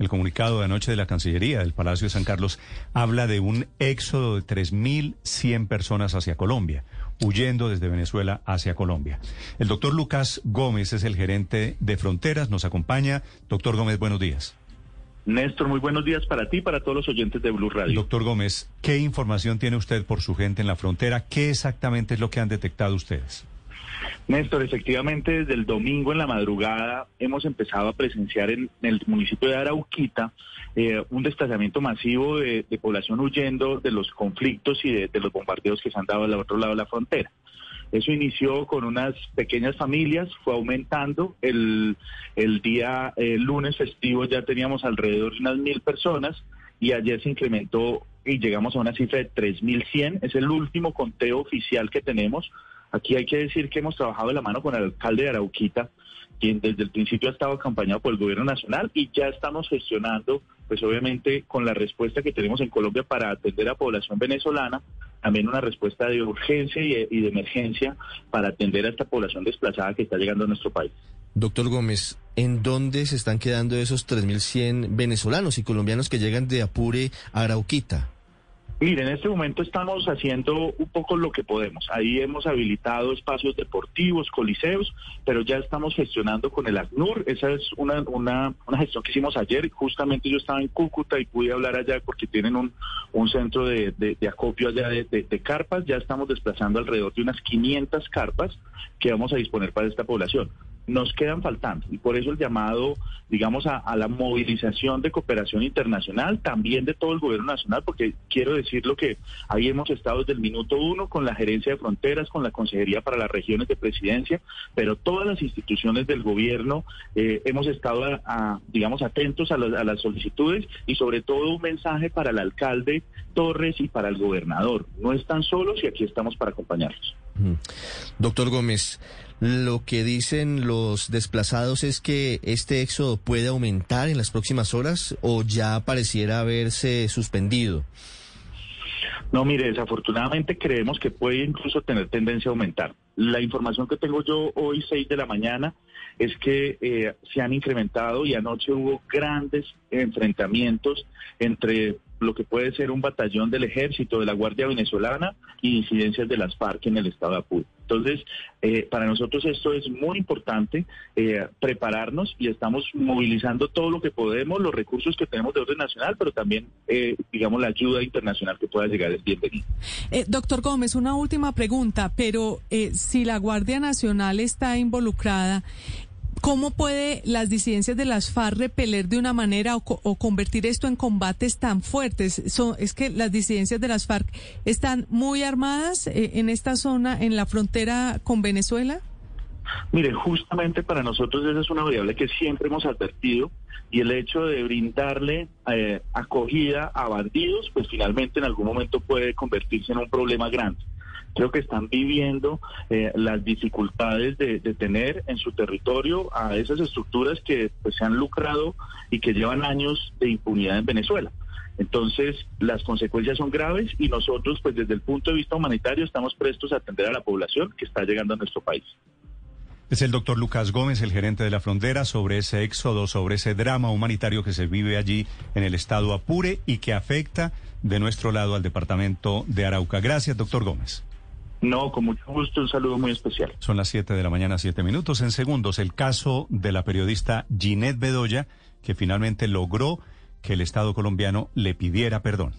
El comunicado de anoche de la Cancillería del Palacio de San Carlos habla de un éxodo de 3.100 personas hacia Colombia, huyendo desde Venezuela hacia Colombia. El doctor Lucas Gómez es el gerente de Fronteras, nos acompaña. Doctor Gómez, buenos días. Néstor, muy buenos días para ti y para todos los oyentes de Blue Radio. Doctor Gómez, ¿qué información tiene usted por su gente en la frontera? ¿Qué exactamente es lo que han detectado ustedes? Néstor, efectivamente desde el domingo en la madrugada hemos empezado a presenciar en, el municipio de Arauquita eh, un desplazamiento masivo de, población huyendo de los conflictos y de, los bombardeos que se han dado al otro lado de la frontera. Eso inició con unas pequeñas familias, fue aumentando. El, el día lunes festivo ya teníamos alrededor de unas mil personas y ayer se incrementó y llegamos a una cifra de 3.100. Es el último conteo oficial que tenemos. Aquí hay que decir que hemos trabajado de la mano con el alcalde de Arauquita, quien desde el principio ha estado acompañado por el gobierno nacional y ya estamos gestionando, pues obviamente con la respuesta que tenemos en Colombia para atender a población venezolana, también una respuesta de urgencia y de, emergencia para atender a esta población desplazada que está llegando a nuestro país. Doctor Gómez, ¿en dónde se están quedando esos 3.100 venezolanos y colombianos que llegan de Apure a Arauquita? Mire, en este momento estamos haciendo un poco lo que podemos. Ahí hemos habilitado espacios deportivos, coliseos, pero ya estamos gestionando con el ACNUR. Esa es una, una, gestión que hicimos ayer. Justamente yo estaba en Cúcuta y pude hablar allá porque tienen un, un centro de, de, acopio allá de, de, carpas. Ya estamos desplazando alrededor de unas 500 carpas que vamos a disponer para esta población nos quedan faltando. Y por eso el llamado, digamos, a, la movilización de cooperación internacional, también de todo el gobierno nacional, porque quiero decir lo que ahí hemos estado desde el minuto uno con la gerencia de fronteras, con la Consejería para las Regiones de Presidencia, pero todas las instituciones del gobierno eh, hemos estado, a, digamos, atentos a, a las solicitudes y sobre todo un mensaje para el alcalde Torres y para el gobernador. No están solos y aquí estamos para acompañarlos. Doctor Gómez, lo que dicen los desplazados es que este éxodo puede aumentar en las próximas horas o ya pareciera haberse suspendido. No, mire, desafortunadamente creemos que puede incluso tener tendencia a aumentar. La información que tengo yo hoy, 6 de la mañana, es que eh, se han incrementado y anoche hubo grandes enfrentamientos entre lo que puede ser un batallón del ejército, de la Guardia Venezolana y incidencias de las FARC en el estado de Apure. Entonces, eh, para nosotros esto es muy importante, eh, prepararnos y estamos movilizando todo lo que podemos, los recursos que tenemos de orden nacional, pero también, eh, digamos, la ayuda internacional que pueda llegar es bienvenida. doctor Gómez, una última pregunta, pero si la Guardia Nacional está involucrada, ¿Cómo puede las disidencias de las FARC repeler de una manera o, convertir esto en combates tan fuertes? es que las disidencias de las FARC están muy armadas eh, en esta zona, en la frontera con Venezuela. Mire, justamente para nosotros esa es una variable que siempre hemos advertido y el hecho de brindarle eh, acogida a bandidos, pues finalmente en algún momento puede convertirse en un problema grande creo que están viviendo eh, las dificultades de, tener en su territorio a esas estructuras que pues, se han lucrado y que llevan años de impunidad en Venezuela. Entonces, las consecuencias son graves y nosotros, pues desde el punto de vista humanitario, estamos prestos a atender a la población que está llegando a nuestro país. Es el doctor Lucas Gómez, el gerente de la frontera, sobre ese éxodo, sobre ese drama humanitario que se vive allí en el estado Apure y que afecta de nuestro lado al departamento de Arauca. Gracias, doctor Gómez. No, con mucho gusto, un saludo muy especial. Son las 7 de la mañana, 7 minutos. En segundos, el caso de la periodista Ginette Bedoya, que finalmente logró que el Estado colombiano le pidiera perdón.